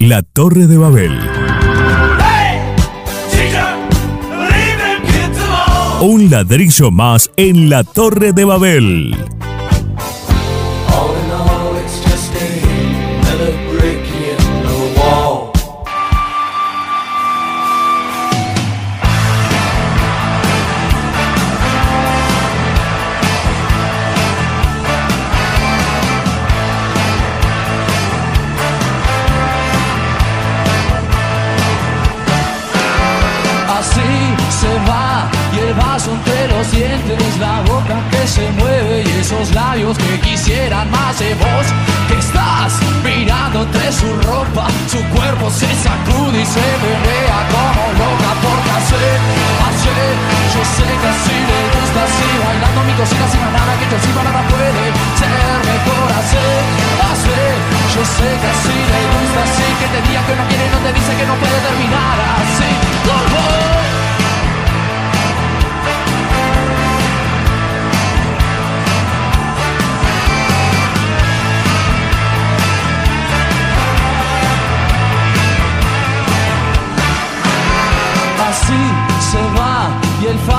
La Torre de Babel. Un ladrillo más en la Torre de Babel. Y se menea como loca Porque hace, hace, yo sé que así le gusta así Bailando mi cocina sin nada que yo encima nada puede ser mejor Hace, hace, yo sé que así le gusta así Que te diga que no quiere no te dice que no puede terminar así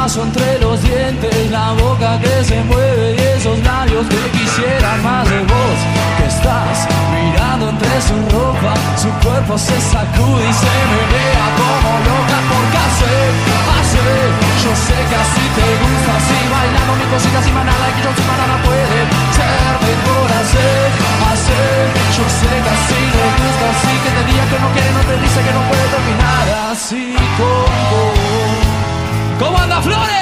el faso entre los dientes, la boca que se mueve y esos labios que quisieran más de vos. Que estás mirando entre su ropa, su cuerpo se sacude y se menea como loca porque hace, hace. Yo sé que así te gusta, así bailando mi cosita, sin nada que yo sin nada puede ser mejor hacer, hacer. Yo sé que así le gusta, así que te diga que no quiere, no te dice que no puede terminar así como ¿Cómo anda Flores?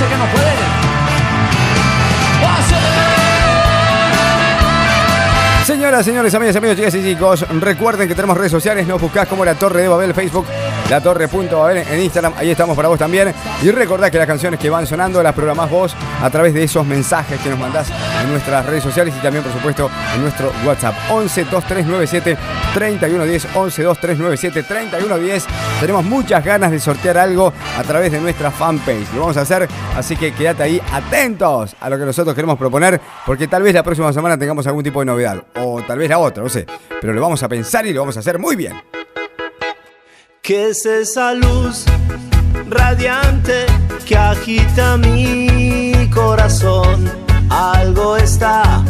Dice que no puede. Señoras, señores, amigas, amigos, chicas y chicos, recuerden que tenemos redes sociales, nos buscás como La Torre de Babel, Facebook, La Torre.babel en Instagram, ahí estamos para vos también. Y recordad que las canciones que van sonando las programás vos a través de esos mensajes que nos mandás en nuestras redes sociales y también, por supuesto, en nuestro WhatsApp. 11 2397 3110 11 2397 3110. Tenemos muchas ganas de sortear algo a través de nuestra fanpage. Lo vamos a hacer, así que quédate ahí atentos a lo que nosotros queremos proponer, porque tal vez la próxima semana tengamos algún tipo de novedad o tal vez la otra, no sé. Pero lo vamos a pensar y lo vamos a hacer muy bien. ¿Qué es esa luz radiante que agita mi corazón? Algo está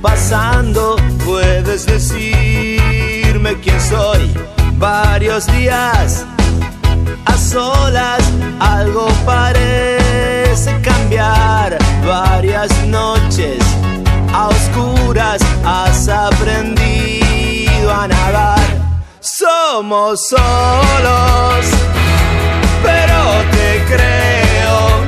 pasando, puedes decirme quién soy. Varios días a solas, algo parece cambiar. Varias noches a oscuras has aprendido a nadar. Somos solos, pero te creo.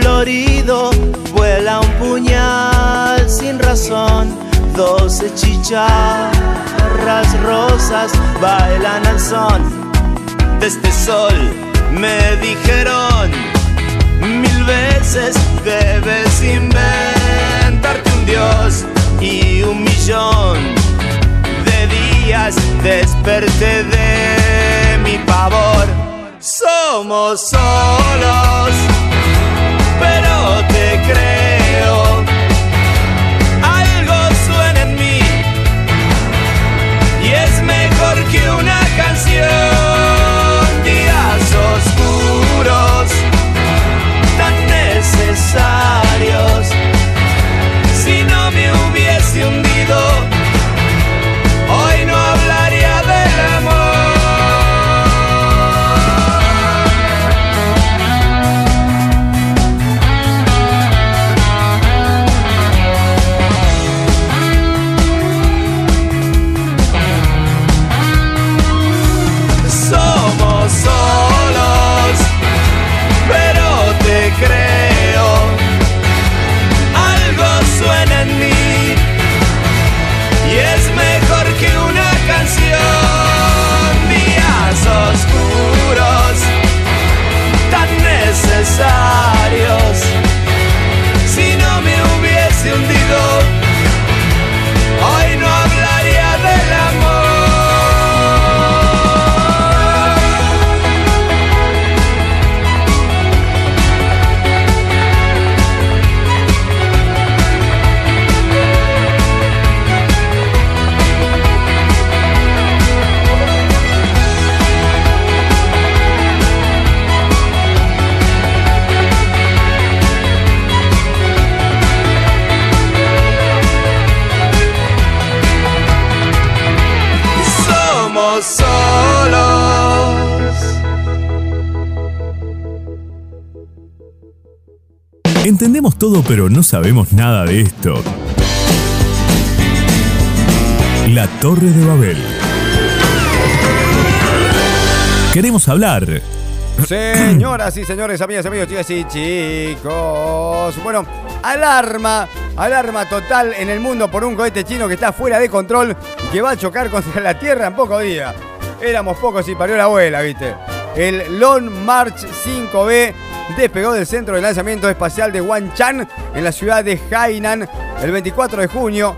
florido vuela un puñal sin razón. Doce chicharras rosas bailan al son de este sol. Me dijeron mil veces debes inventarte un dios y un millón de días desperté de mi pavor somos solos, pero te creo. Algo suena en mí y es mejor que una canción. Días oscuros, tan necesarios. Entendemos todo pero no sabemos nada de esto. La Torre de Babel. Queremos hablar. Señoras y señores, amigas, amigos, chicas y chicos. Bueno, alarma, alarma total en el mundo por un cohete chino que está fuera de control y que va a chocar contra la Tierra en pocos días. Éramos pocos y parió la abuela, ¿viste? El Long March 5B despegó del centro de lanzamiento espacial de Wanchan en la ciudad de Hainan el 24 de junio.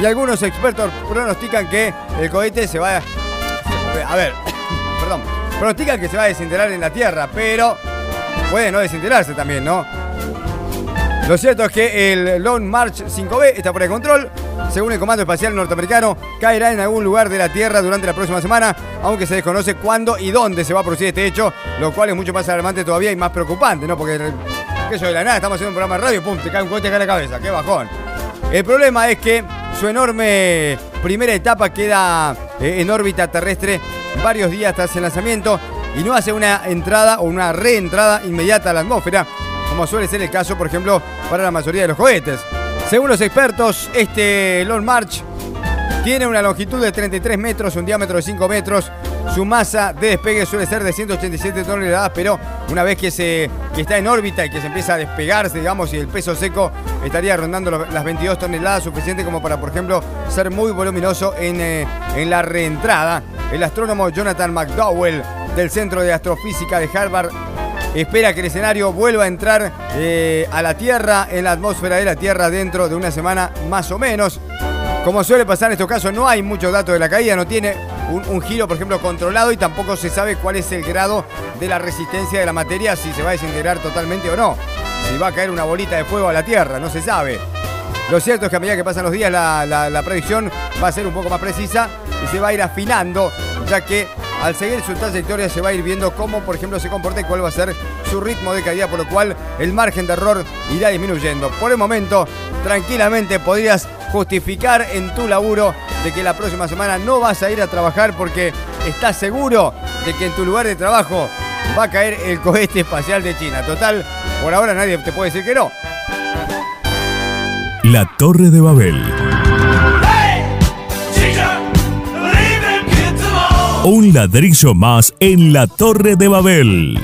Y algunos expertos pronostican que el cohete se va a... A ver, perdón. Pronostican que se va a desintegrar en la Tierra, pero puede no desintegrarse también, ¿no? Lo cierto es que el Long March 5B está por el control. Según el Comando Espacial Norteamericano, caerá en algún lugar de la Tierra durante la próxima semana, aunque se desconoce cuándo y dónde se va a producir este hecho, lo cual es mucho más alarmante todavía y más preocupante, ¿no? Porque, yo de la nada, estamos haciendo un programa de radio, pum, te cae un cohete acá en la cabeza, qué bajón. El problema es que su enorme primera etapa queda eh, en órbita terrestre varios días tras el lanzamiento y no hace una entrada o una reentrada inmediata a la atmósfera, como suele ser el caso, por ejemplo, para la mayoría de los cohetes. Según los expertos, este Long March tiene una longitud de 33 metros, un diámetro de 5 metros. Su masa de despegue suele ser de 187 toneladas, pero una vez que, se, está en órbita y que se empieza a despegarse, digamos, y el peso seco estaría rondando las 22 toneladas, suficiente como para, por ejemplo, ser muy voluminoso eh, en la reentrada. El astrónomo Jonathan McDowell del Centro de Astrofísica de Harvard espera que el escenario vuelva a entrar eh, a la Tierra, en la atmósfera de la Tierra, dentro de una semana más o menos. Como suele pasar en estos casos, no hay muchos datos de la caída, no tiene un, giro, por ejemplo, controlado y tampoco se sabe cuál es el grado de la resistencia de la materia, si se va a desintegrar totalmente o no. Si va a caer una bolita de fuego a la Tierra, no se sabe. Lo cierto es que a medida que pasan los días la, la- la predicción va a ser un poco más precisa y se va a ir afinando, ya que al seguir su trayectoria se va a ir viendo cómo, por ejemplo, se comporta y cuál va a ser su ritmo de caída, por lo cual el margen de error irá disminuyendo. Por el momento, tranquilamente podrías justificar en tu laburo de que la próxima semana no vas a ir a trabajar porque estás seguro de que en tu lugar de trabajo va a caer el cohete espacial de China. Total, por ahora nadie te puede decir que no. La Torre de Babel. Un ladrillo más en la Torre de Babel.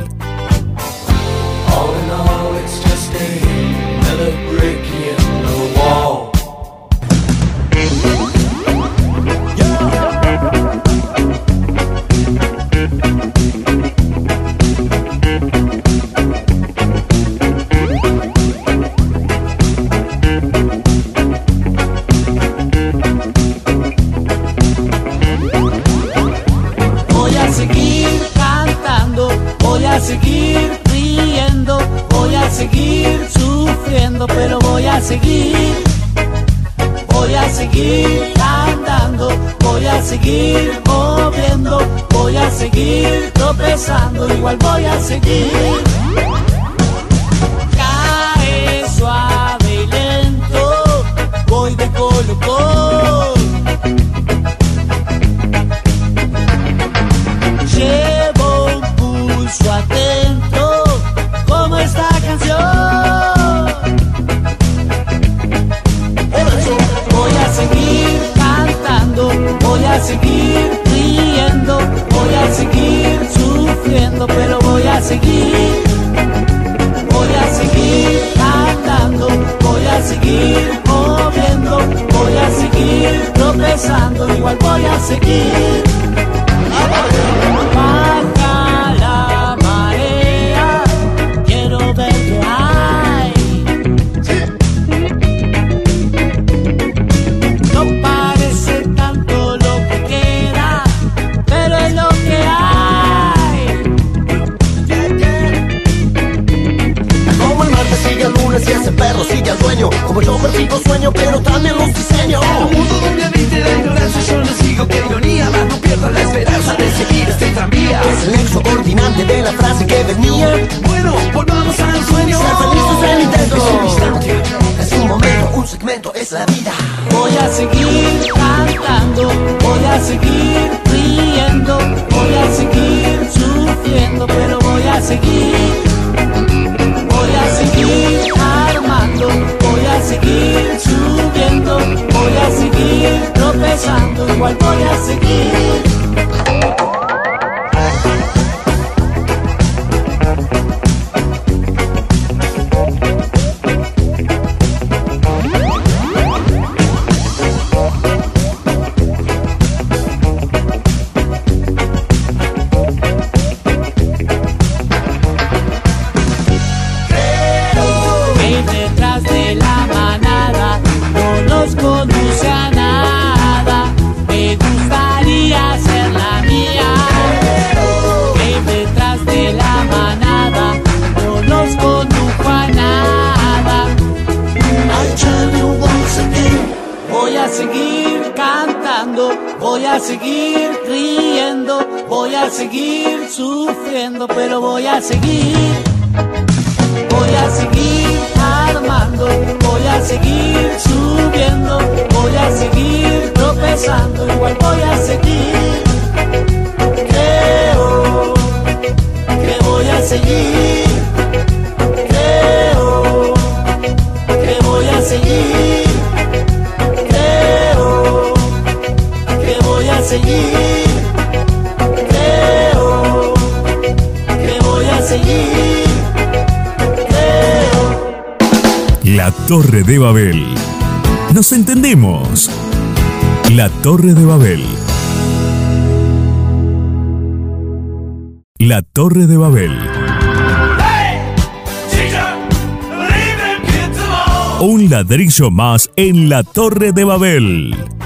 Igual voy a seguir. los sueños, pero también los diseños. En un mundo donde habite la ignorancia, yo no sigo que ironía, mas no pierdo la esperanza de seguir este tranvía. Es el nexo coordinante de la frase que venía. Bueno, volvamos al sueño. Ser felices el intento. Es un instante, es un momento, un segmento, es la vida. Voy a seguir cantando, voy a seguir riendo, voy a seguir sufriendo, pero voy a seguir. Voy a seguir armando Voy a seguir subiendo, voy a seguir tropezando, igual voy a seguir. seguir. Torre de Babel. Nos entendemos. La Torre de Babel. La Torre de Babel. Un ladrillo más en la Torre de Babel.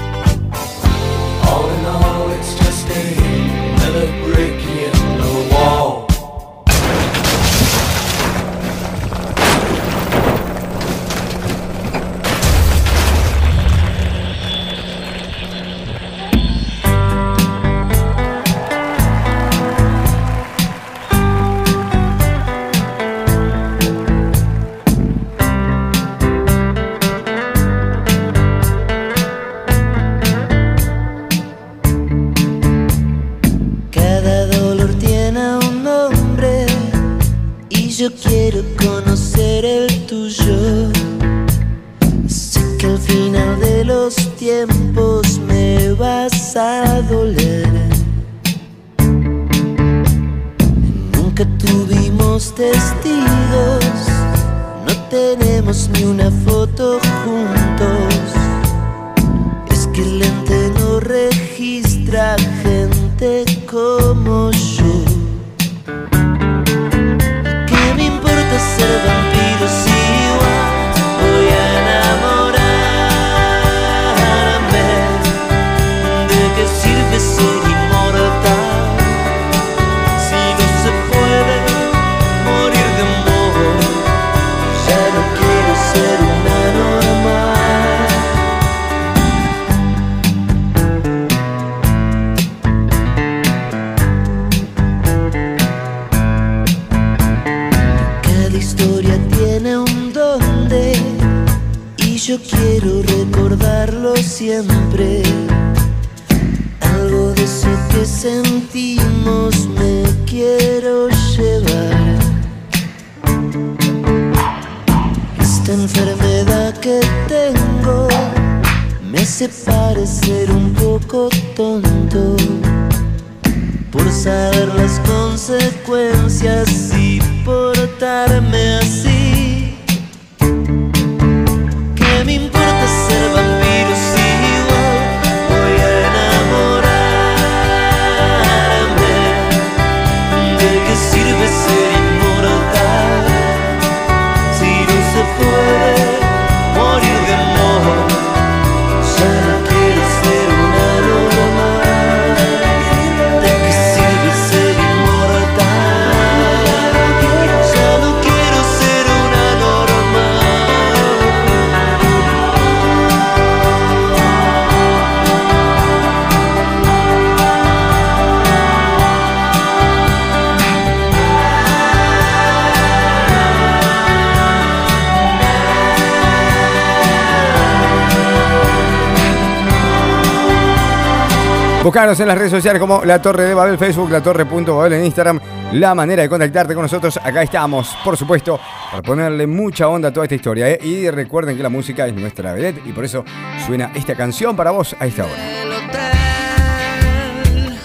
Buscanos en las redes sociales como La Torre de Babel, Facebook, La Torre.babel en Instagram. La manera de contactarte con nosotros, acá estamos, por supuesto, para ponerle mucha onda a toda esta historia. ¿eh? Y recuerden que la música es nuestra vedette y por eso suena esta canción para vos a esta hora. El hotel,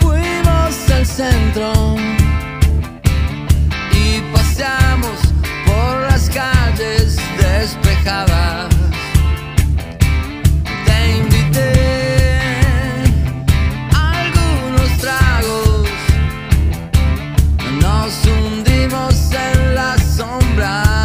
fuimos al centro y pasamos por las calles despejadas. Sombra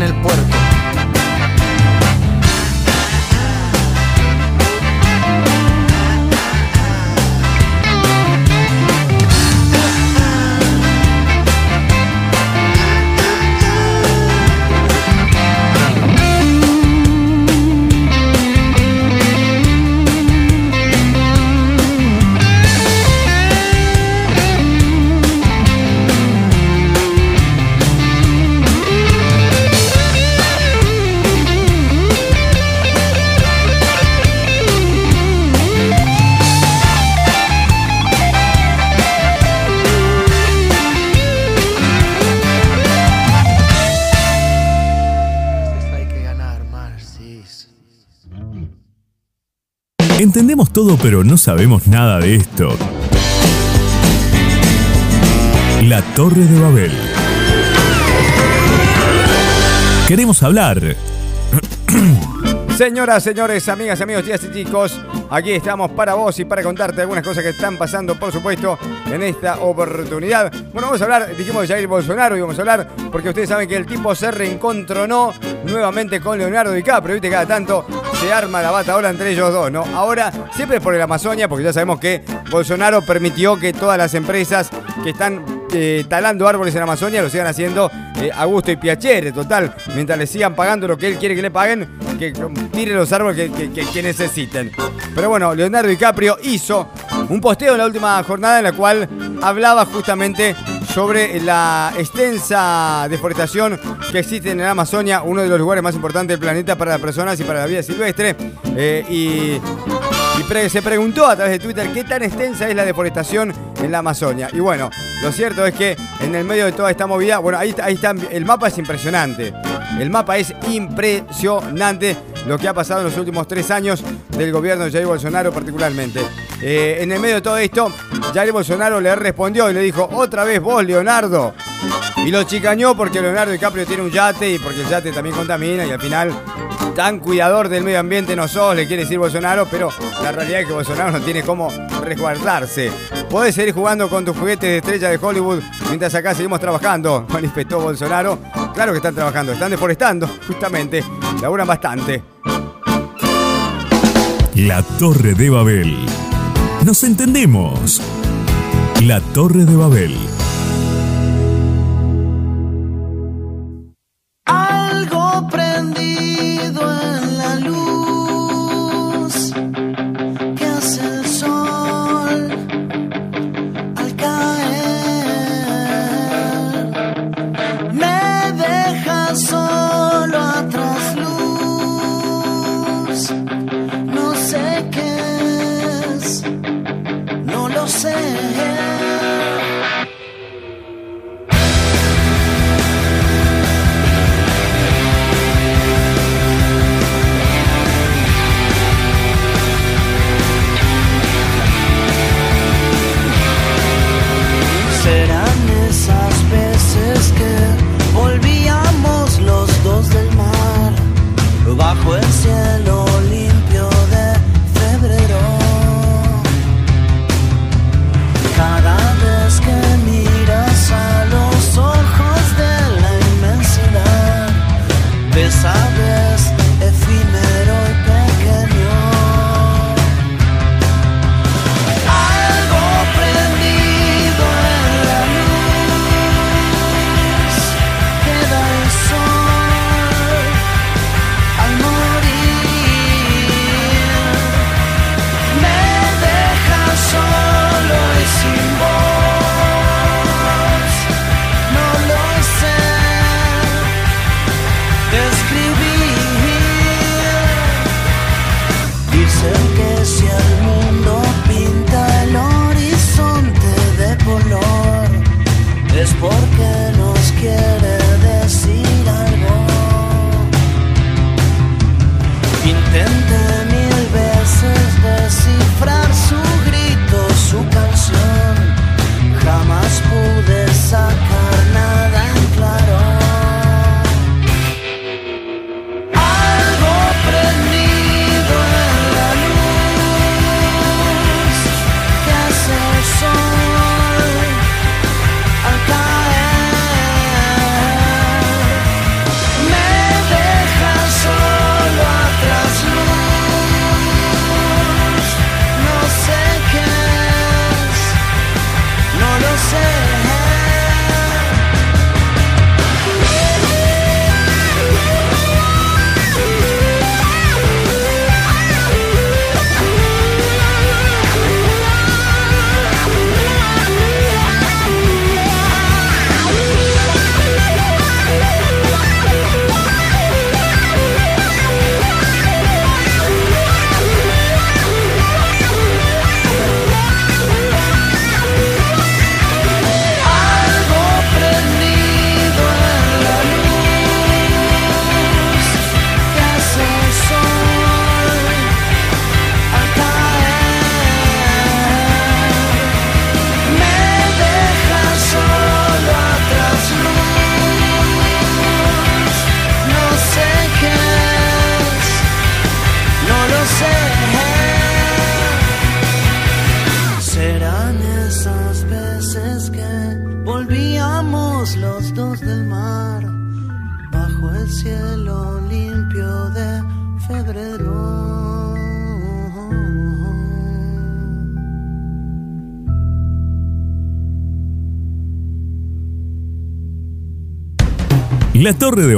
en el puerto Entendemos todo, pero no sabemos nada de esto. La Torre de Babel. Queremos hablar. Señoras, señores, amigas, amigos, chicas y chicos, aquí estamos para vos y para contarte algunas cosas que están pasando, por supuesto, en esta oportunidad. Bueno, vamos a hablar, dijimos de Jair Bolsonaro y vamos a hablar porque ustedes saben que el tipo se reencontronó nuevamente con Leonardo DiCaprio, viste, cada tanto se arma la bata ahora entre ellos dos, ¿no? Ahora, siempre es por el Amazonia, porque ya sabemos que Bolsonaro permitió que todas las empresas que están eh, talando árboles en Amazonia lo sigan haciendo eh, a gusto y piacere, total, mientras le sigan pagando lo que él quiere que le paguen, que tiren los árboles que, que- necesiten. Pero bueno, Leonardo DiCaprio hizo un posteo en la última jornada en la cual hablaba justamente sobre la extensa deforestación que existe en la Amazonia, uno de los lugares más importantes del planeta para las personas y para la vida silvestre. Eh, y se preguntó a través de Twitter qué tan extensa es la deforestación en la Amazonia. Y bueno, lo cierto es que en el medio de toda esta movida, bueno, ahí está, el mapa es impresionante. El mapa es impresionante lo que ha pasado en los últimos tres años del gobierno de Jair Bolsonaro particularmente. Eh, en el medio de todo esto, Jair Bolsonaro le respondió y le dijo, otra vez vos, Leonardo. Y lo chicañó porque Leonardo DiCaprio tiene un yate y porque el yate también contamina y al final tan cuidador del medio ambiente no sos, le quiere decir Bolsonaro, pero la realidad es que Bolsonaro no tiene cómo resguardarse. Podés seguir jugando con tus juguetes de estrella de Hollywood mientras acá seguimos trabajando, manifestó Bolsonaro. Claro que están trabajando, están deforestando, justamente, laburan bastante. La Torre de Babel. Nos entendemos. La Torre de Babel.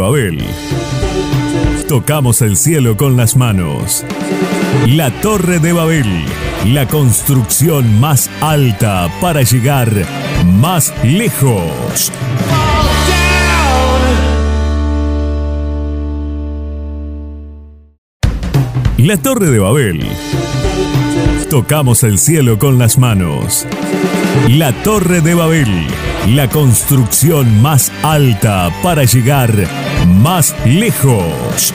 Babel. Tocamos el cielo con las manos. La Torre de Babel, la construcción más alta para llegar más lejos. La Torre de Babel. Tocamos el cielo con las manos. La Torre de Babel, la construcción más alta para llegar más lejos.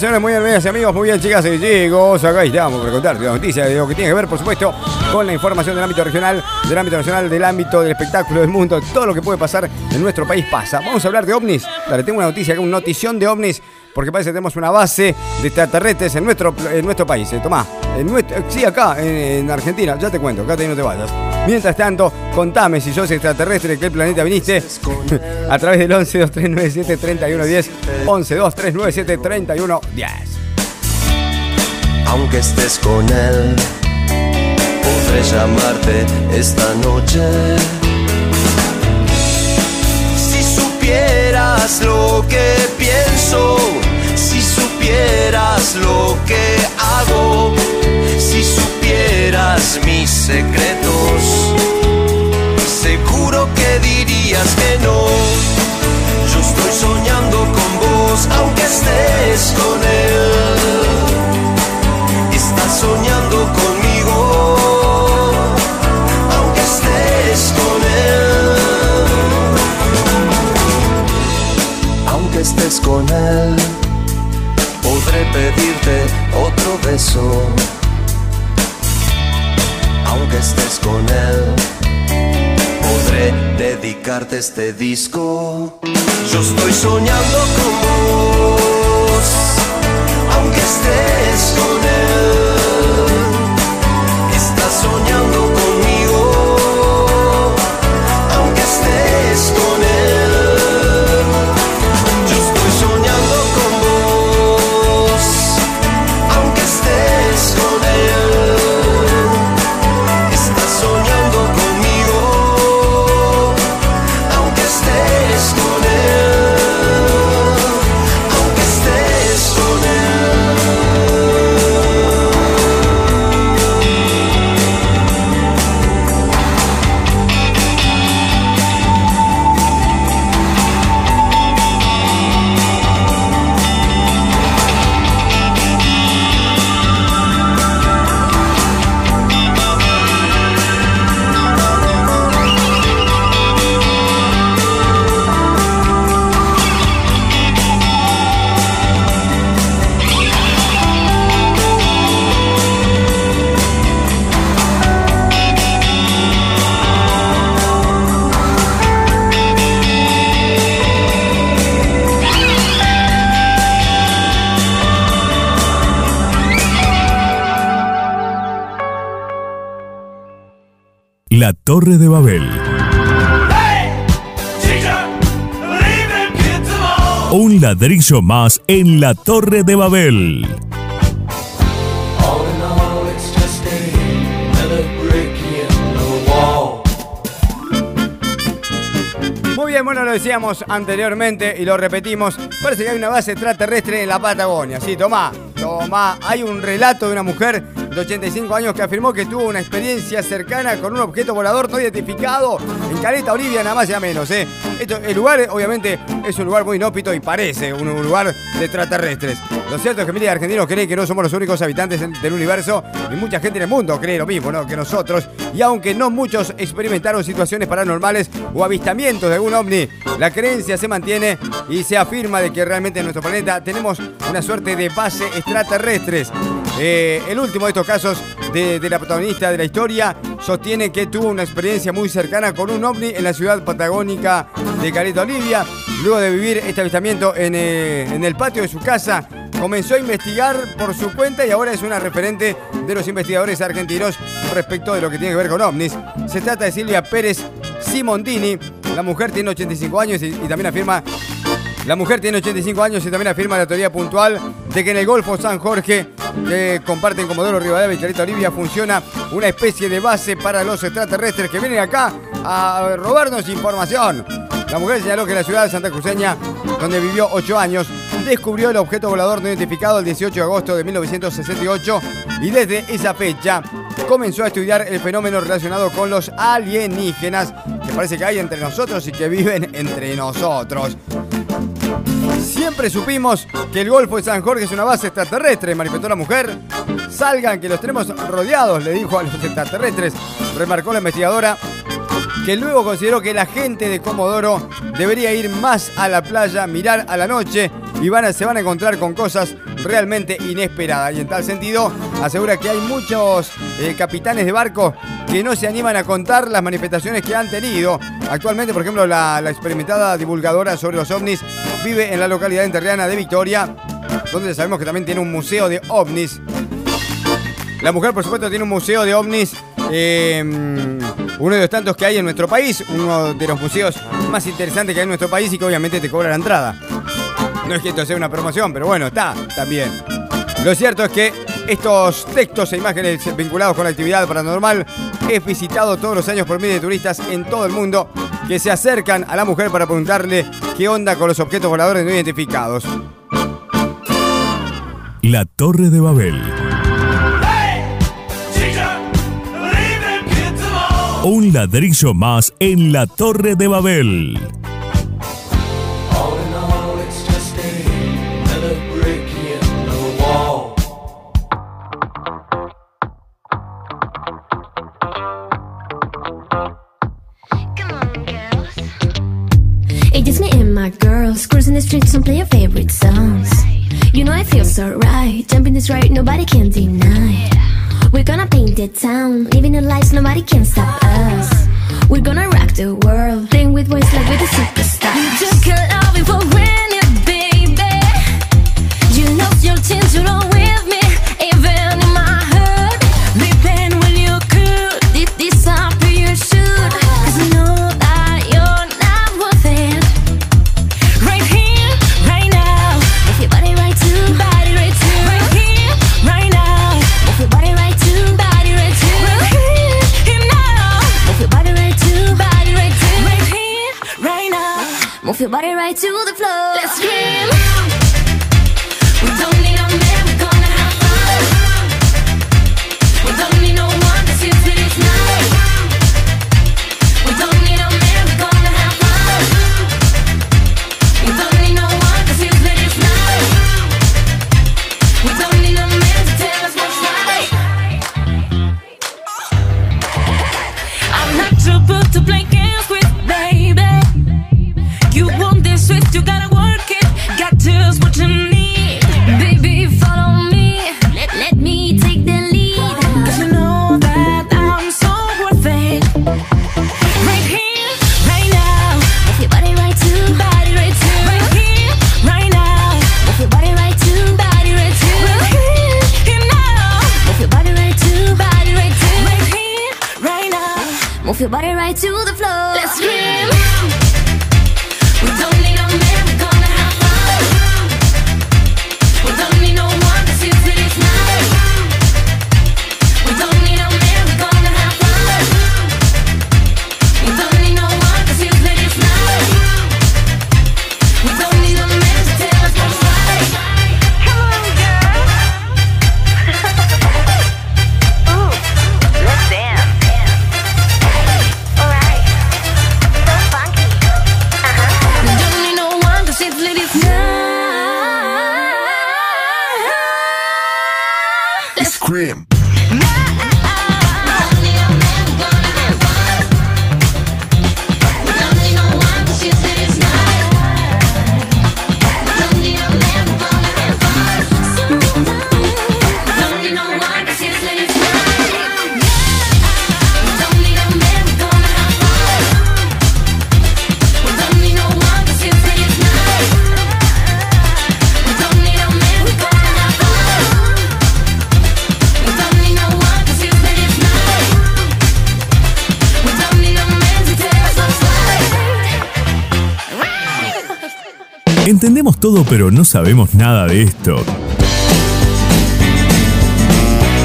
Muy bien, amigas y amigos, muy bien, chicas y chicos. Acá estamos para contarte la noticia de lo que tiene que ver, por supuesto, con la información del ámbito regional, del ámbito nacional, del ámbito del espectáculo, del mundo, todo lo que puede pasar en nuestro país pasa. Vamos a hablar de ovnis. Dale, tengo una noticia, una notición de ovnis, porque parece que tenemos una base de extraterrestres en nuestro, en nuestro país. Eh, Tomá, en nuestro, sí, acá, en, en Argentina, ya te cuento, acá te no te vayas. Mientras tanto, contame si sos extraterrestre, qué planeta viniste, a través del 11 2397 3110 11 2397 3110 Aunque estés con él, podré llamarte esta noche. Si supieras lo que pienso, si supieras lo que hago, si supieras mis secretos, soñando con vos, aunque estés con él. Estás soñando conmigo, aunque estés con él. Aunque estés con él, podré pedirte otro beso. Aunque estés con él, podré dedicarte este disco. Yo estoy soñando con vos, aunque estés con él. Estás soñando Torre de Babel. Un ladrillo más en la Torre de Babel. Muy bien, bueno, lo decíamos anteriormente y lo repetimos. Parece que hay una base extraterrestre en la Patagonia. Sí, tomá, tomá. Hay un relato de una mujer de 85 años que afirmó que tuvo una experiencia cercana con un objeto volador no identificado en Caleta, Olivia, nada más y nada menos. ¿eh? Esto, el lugar, obviamente, es un lugar muy inhóspito y parece un, lugar de extraterrestres. Lo cierto es que miles de argentinos creen que no somos los únicos habitantes del universo y mucha gente en el mundo cree lo mismo que nosotros. Y aunque no muchos experimentaron situaciones paranormales o avistamientos de algún ovni, la creencia se mantiene y se afirma de que realmente en nuestro planeta tenemos una suerte de base extraterrestres. Eh, el último de estos casos de, de la protagonista de la historia sostiene que tuvo una experiencia muy cercana con un ovni en la ciudad patagónica de Caleta, Olivia. Luego de vivir este avistamiento en, eh, en el patio de su casa, comenzó a investigar por su cuenta y ahora es una referente de los investigadores argentinos respecto de lo que tiene que ver con ovnis. Se trata de Silvia Pérez Simondini. La mujer tiene 85 años y, también afirma la mujer tiene 85 años y también afirma la teoría puntual de que en el Golfo San Jorge, que comparten Comodoro Rivadavia y Caleta Olivia, funciona una especie de base para los extraterrestres que vienen acá a robarnos información. La mujer señaló que la ciudad de Santa Cruceña, donde vivió 8 años, descubrió el objeto volador no identificado el 18 de agosto de 1968 y desde esa fecha comenzó a estudiar el fenómeno relacionado con los alienígenas que parece que hay entre nosotros y que viven entre nosotros. Siempre supimos que el Golfo de San Jorge es una base extraterrestre, manifestó la mujer. Salgan, que los tenemos rodeados, le dijo a los extraterrestres, remarcó la investigadora, que luego consideró que la gente de Comodoro debería ir más a la playa, mirar a la noche y van a- se van a encontrar con cosas realmente inesperadas. Y en tal sentido, asegura que hay muchos eh, capitanes de barco que no se animan a contar las manifestaciones que han tenido. Actualmente, por ejemplo, la, experimentada divulgadora sobre los ovnis vive en la localidad enterriana de Victoria, donde sabemos que también tiene un museo de ovnis. La mujer, por supuesto, tiene un museo de ovnis, eh, uno de los tantos que hay en nuestro país, uno de los museos más interesantes que hay en nuestro país y que obviamente te cobra la entrada. No es que esto sea una promoción, pero bueno, está también. Lo cierto es que estos textos e imágenes vinculados con la actividad paranormal es visitado todos los años por miles de turistas en todo el mundo que se acercan a la mujer para preguntarle qué onda con los objetos voladores no identificados. La Torre de Babel. Un ladrillo más en la Torre de Babel. All in all, it's just another brick in the wall. It's just me and my girls cruising the streets and play your favorite songs. You know it feels so right, jumping this ride nobody can deny. We're gonna paint the town, living the lights nobody can stop us. We're gonna rock the world, playing with boys like we're the superstars. You took your Move your body right to the floor. Let's scream. Your body right to the Todo, pero no sabemos nada de esto.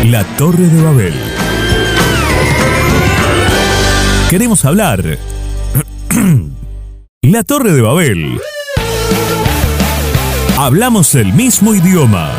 La Torre de Babel. Queremos hablar. La Torre de Babel. Hablamos el mismo idioma.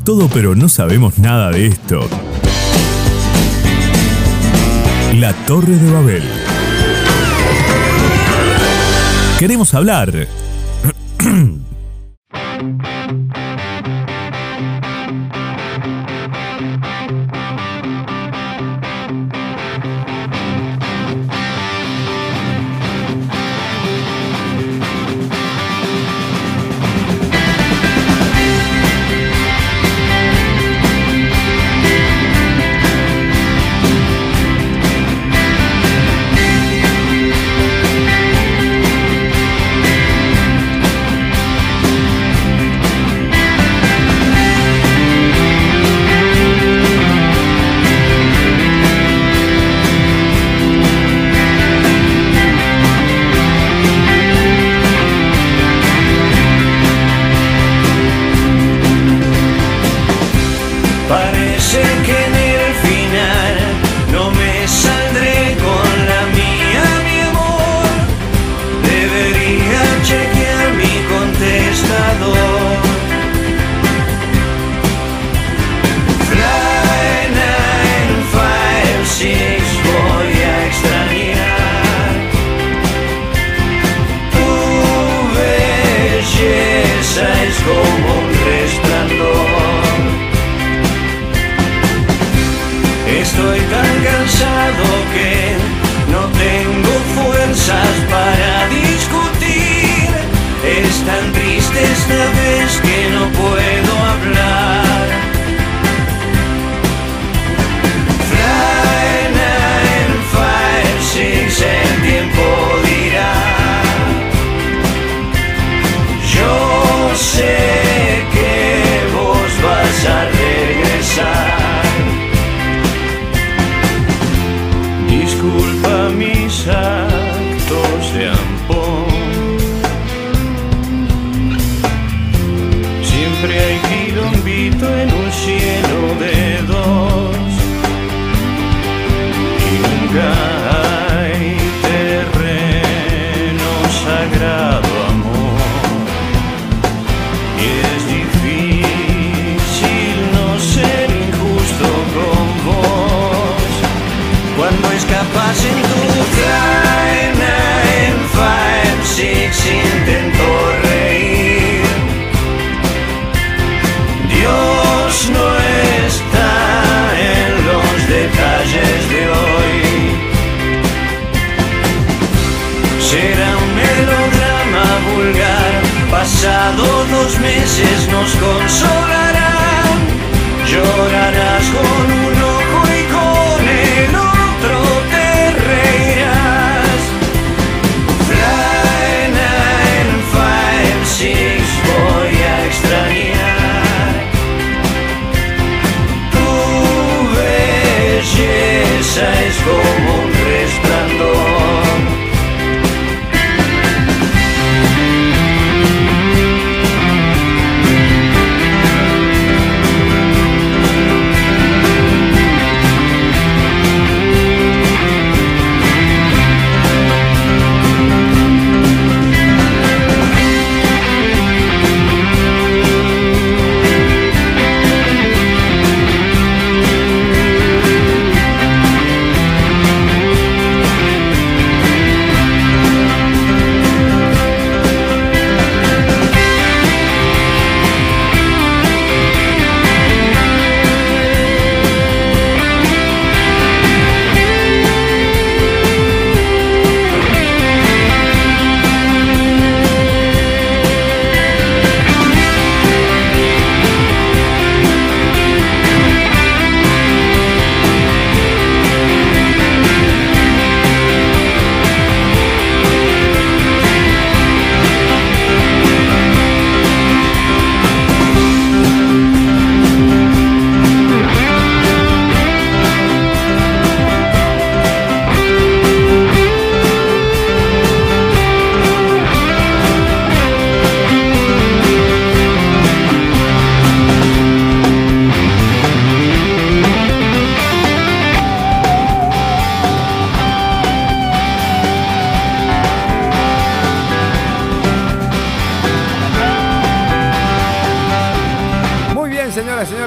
Todo pero no sabemos nada de esto. La Torre de Babel. Queremos hablar estoy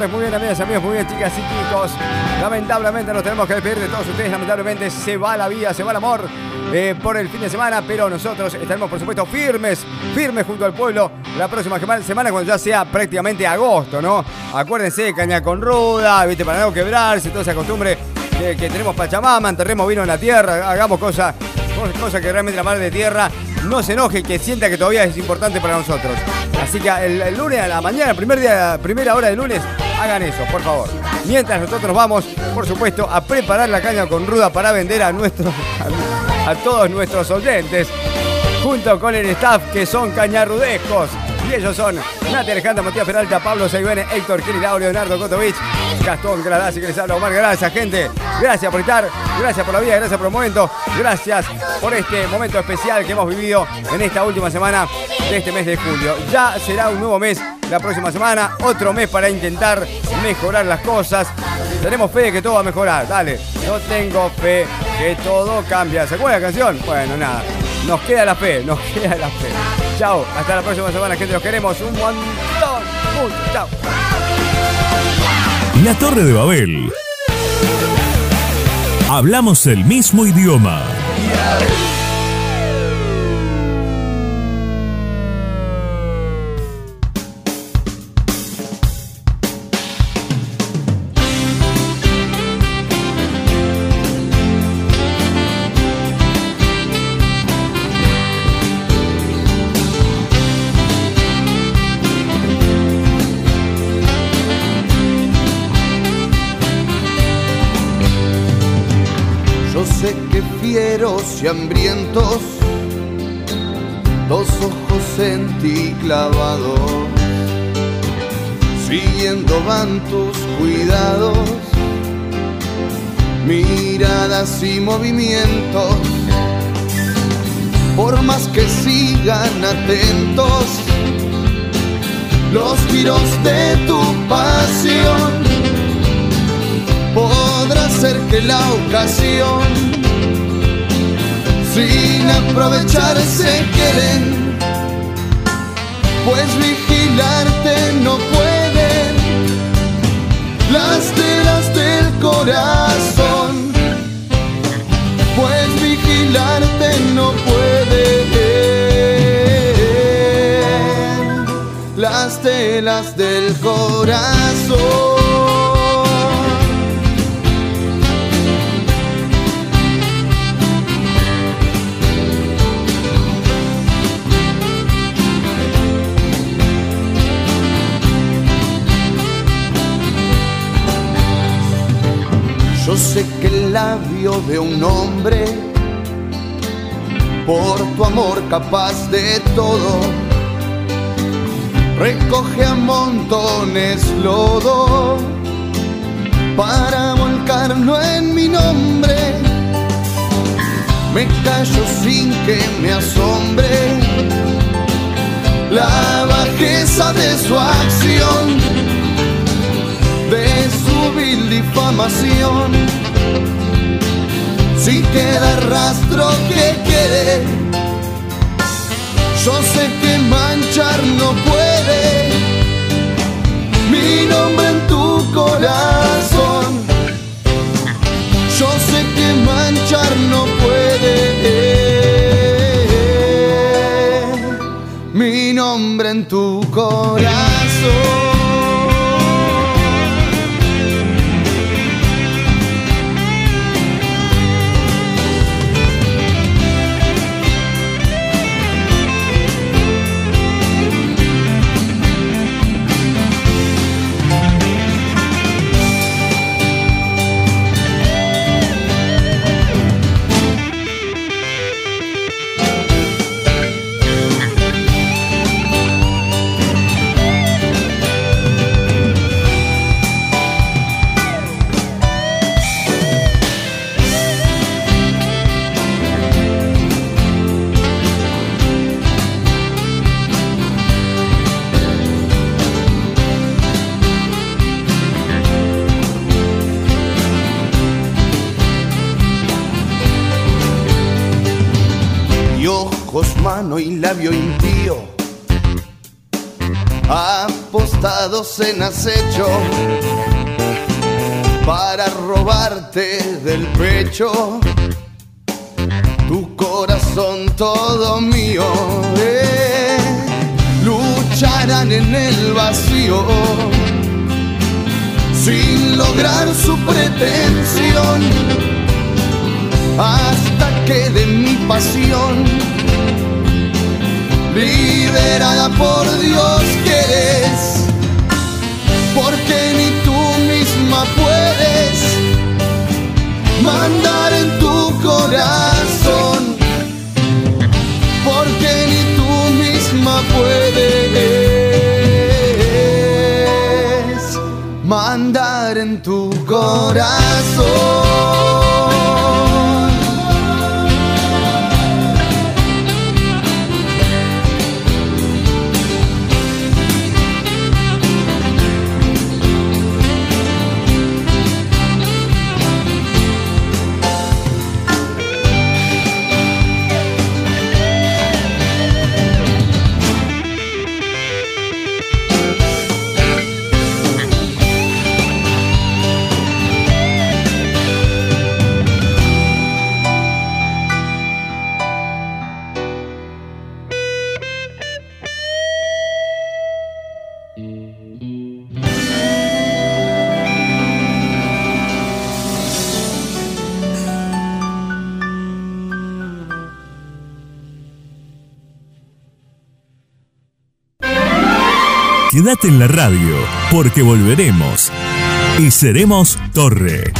muy bien, amigas amigos, muy bien, chicas y chicos. Lamentablemente nos tenemos que despedir de todos ustedes. Lamentablemente se va la vida, se va el amor eh, por el fin de semana, pero nosotros estaremos, por supuesto, firmes, firmes junto al pueblo la próxima semana cuando ya sea prácticamente agosto, ¿no? Acuérdense, caña con ruda, ¿viste? Para no quebrarse, toda esa costumbre que, que tenemos Pachamama, enterremos vino en la tierra, hagamos cosas cosas que realmente la madre de tierra no se enoje, que sienta que todavía es importante para nosotros. Así que el, lunes a la mañana, primer día, primera hora de lunes, hagan eso, por favor. Mientras nosotros vamos, por supuesto, a preparar la caña con ruda para vender a nuestros a, a todos nuestros oyentes, junto con el staff que son cañarrudescos. Y ellos son Nati Alejandra, Matías Peralta, Pablo Seibene, Héctor Lauro, Leonardo Kotovich, Gastón Gradasi, que les Omar Gracias, gente. Gracias por estar, gracias por la vida, gracias por el momento, gracias por este momento especial que hemos vivido en esta última semana de este mes de julio. Ya será un nuevo mes la próxima semana, otro mes para intentar mejorar las cosas. Tenemos fe de que todo va a mejorar, dale. Yo tengo fe que todo cambia. ¿Se acuerda la canción? Bueno, nada. Nos queda la fe, nos queda la fe. Chao, hasta la próxima semana, gente. Los queremos un montón. Mucho. Chao. La Torre de Babel. Hablamos el mismo idioma. Y hambrientos, dos ojos en ti clavados, siguiendo van tus cuidados, miradas y movimientos, por más que sigan atentos los giros de tu pasión podrá ser que la ocasión sin aprovecharse quieren. Pues vigilarte no pueden. Las telas del corazón. Pues vigilarte no pueden. Las telas del corazón Sé que el labio de un hombre, por tu amor capaz de todo, recoge a montones lodo para volcarlo en me callo sin que me asombre la bajeza de su acción, de su vil difamación. Si queda rastro que quiere, yo sé que manchar no puede mi nombre en tu corazón. Yo sé que manchar no puede mi nombre en tu corazón. Labio impío, apostados en acecho para robarte del pecho. Tu corazón todo mío. eh, lucharán en el vacío sin lograr su pretensión. Hasta que de mi pasión, liberada por Dios que eres, porque ni tú misma puedes mandar en tu corazón, porque ni tú misma puedes mandar en tu corazón. Quédate en la radio, porque volveremos y seremos Torre.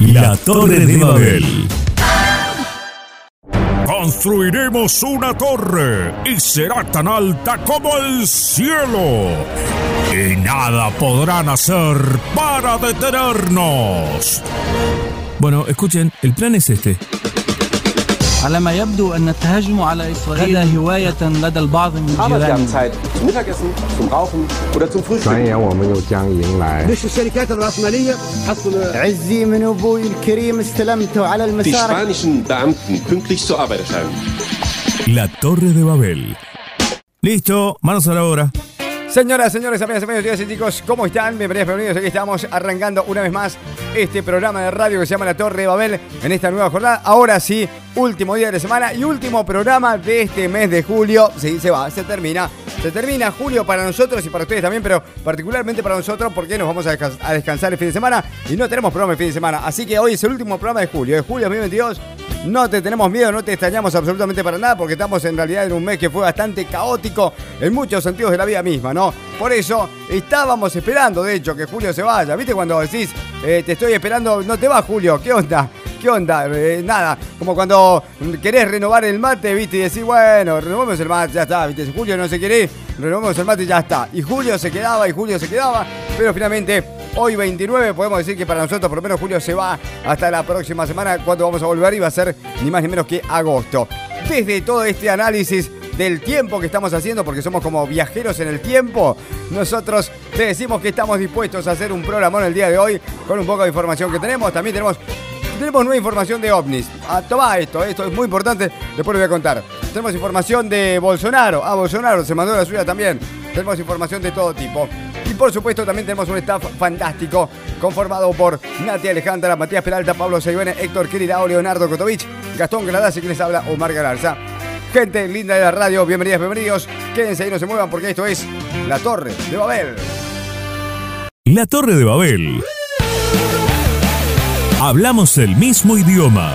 La Torre de Babel. Construiremos una torre y será tan alta como el cielo. Y nada podrán hacer para detenernos. Bueno, escuchen, el plan es este. على ما يبدو أن التهجم على إسرائيل هواية لدى البعض من الجيران مش الشركات الرأسمالية عزي من أبوي الكريم استلمته على المسار La Torre de Babel. Listo, manos a la obra. Señoras, señores, amigas, amigos, chicas y chicos, ¿cómo están? Bienvenidos, bienvenidos. Aquí estamos arrancando una vez más este programa de radio que se llama La Torre de Babel en esta nueva jornada. Ahora sí, último día de la semana y último programa de este mes de julio. Sí, se va, se termina. Se termina julio para nosotros y para ustedes también, pero particularmente para nosotros porque nos vamos a a descansar el fin de semana y no tenemos programa el fin de semana. Así que hoy es el último programa de julio, de julio 2022. No te tenemos miedo, no te extrañamos absolutamente para nada porque estamos en realidad en un mes que fue bastante caótico en muchos sentidos de la vida misma, ¿no? Por eso estábamos esperando, de hecho, que Julio se vaya. ¿Viste cuando decís, eh, te estoy esperando, no te va Julio? ¿Qué onda? ¿Qué onda? Eh, nada, como cuando querés renovar el mate, ¿viste? Y decís, bueno, renovemos el mate, ya está, ¿viste? Julio no se quiere, renovemos el mate ya está. Y Julio se quedaba y Julio se quedaba, pero finalmente Hoy 29, podemos decir que para nosotros por lo menos julio se va hasta la próxima semana cuando vamos a volver y va a ser ni más ni menos que agosto. Desde todo este análisis del tiempo que estamos haciendo, porque somos como viajeros en el tiempo, nosotros te decimos que estamos dispuestos a hacer un programón el día de hoy con un poco de información que tenemos. También tenemos tenemos nueva información de ovnis. Ah, toma esto, esto es muy importante, después lo voy a contar. Tenemos información de Bolsonaro. Ah, Bolsonaro se mandó la suya también. Tenemos información de todo tipo. Por supuesto también tenemos un staff fantástico conformado por Nati Alejandra, Matías Peralta, Pablo Seivene, Héctor Kirilao, Leonardo Kotovich, Gastón Gradaz y quien les habla, Omar Galarza. Gente linda de la radio, bienvenidas, bienvenidos. Quédense ahí, no se muevan porque esto es La Torre de Babel. La Torre de Babel. Hablamos el mismo idioma.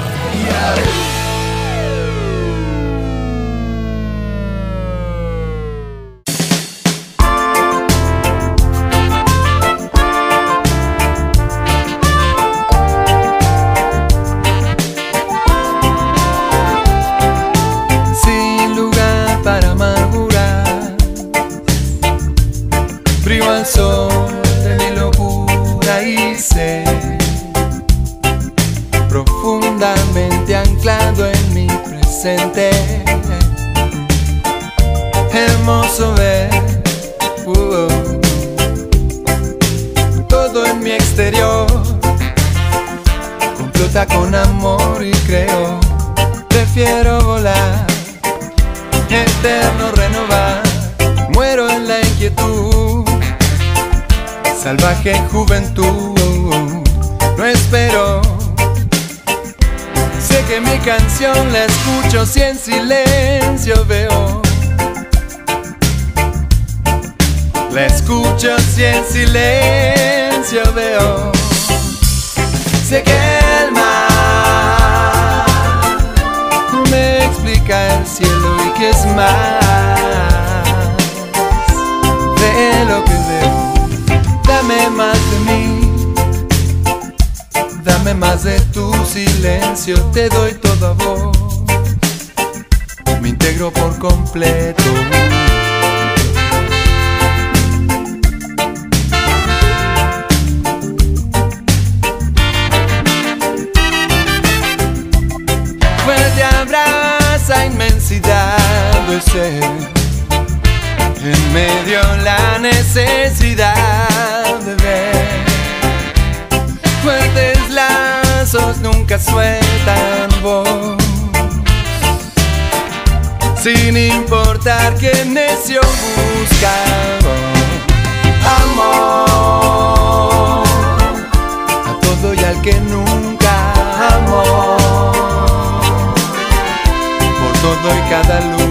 Presente. Hermoso ver uh, todo en mi exterior. Complota con amor y creo prefiero volar, eterno renovar, muero en la inquietud, salvaje juventud, no espero, sé que mi canción la si en silencio veo, la escucho si en silencio veo, sé que el mar me explica el cielo y que es más de lo que veo. Dame más de mí, dame más de tu silencio, te doy toda voz, me integro por completo. fuerte abraza inmensidad de ser importar que necio busca amor a todo y al que nunca amó por todo y cada lucha.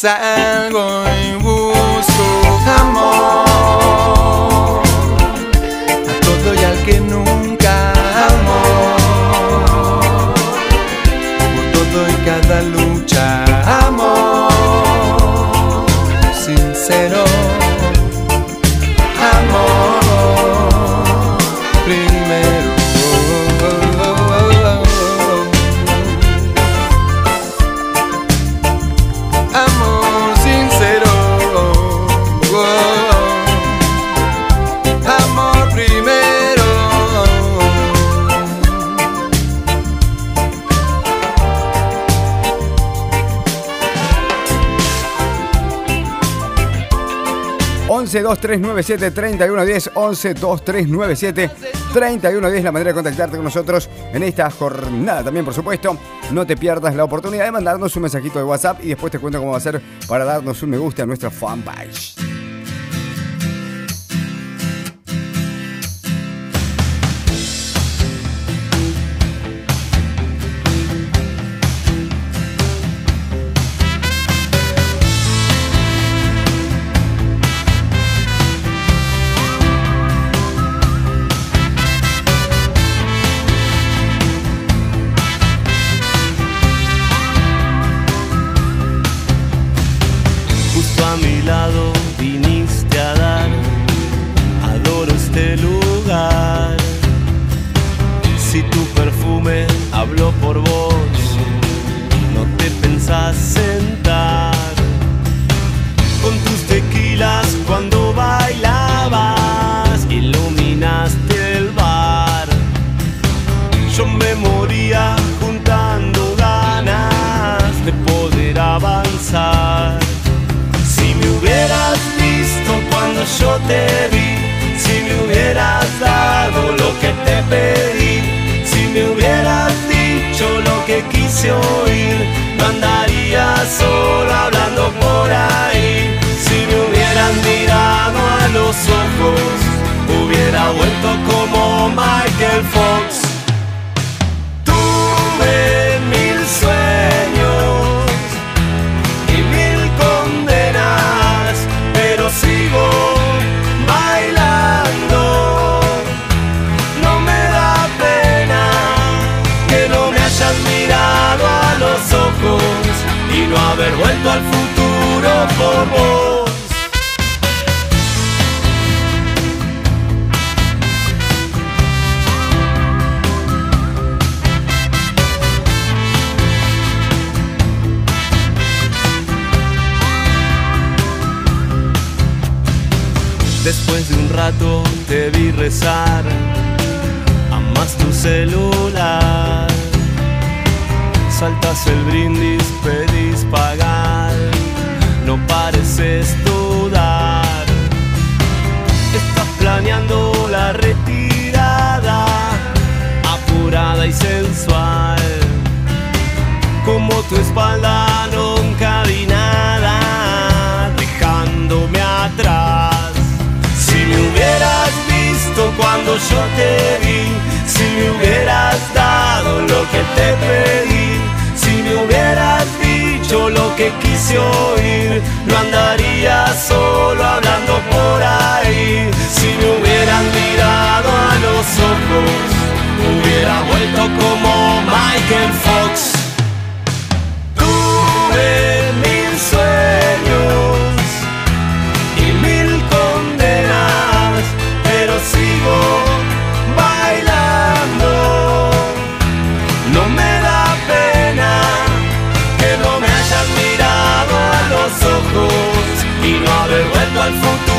Salgo 11 2397 3110 11 2397 3110 la manera de contactarte con nosotros en esta jornada. También por supuesto no te pierdas la oportunidad de mandarnos un mensajito de WhatsApp y después te cuento cómo va a ser para darnos un me gusta a nuestra fanpage Después de un rato te vi rezar, amas tu celular, saltas el brindis, pedís pagar, no pareces dudar, estás planeando la retirada, apurada y sensual, como tu espalda nunca vi nada, dejándome yo te vi, si me hubieras dado lo que te pedí, si me hubieras dicho lo que quise oír, no andaría solo hablando por ahí. Si me hubieran mirado a los ojos, hubiera vuelto como Michael Fox. Tuve sigo bailando. No me da pena que no me hayas mirado a los ojos y no haber vuelto al futuro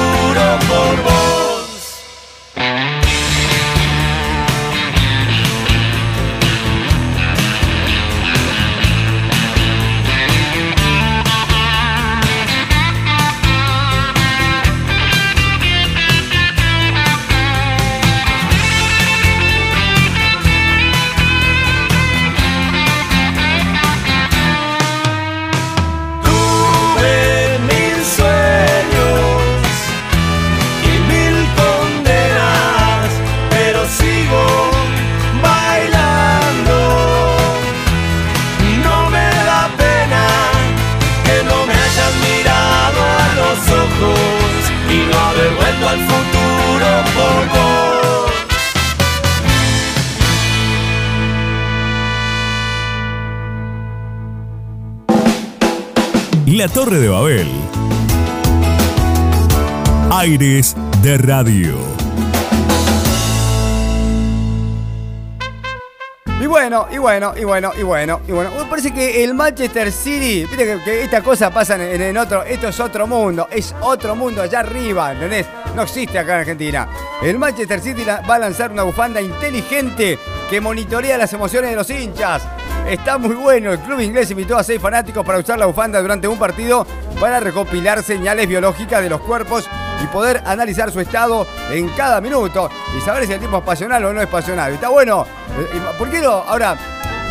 Torre de Babel. Aires de radio. Y bueno, y bueno, y bueno, y bueno, y bueno. Parece que el Manchester City, viste que, que estas cosas pasan en, en otro, esto es otro mundo, es otro mundo allá arriba, ¿entendés? No existe acá en Argentina. El Manchester City va a lanzar una bufanda inteligente que monitorea las emociones de los hinchas. Está muy bueno. El club inglés invitó a seis fanáticos para usar la bufanda durante un partido para recopilar señales biológicas de los cuerpos y poder analizar su estado en cada minuto y saber si el tipo es pasional o no es pasional. Está bueno. Eh, ¿Por qué no? Ahora,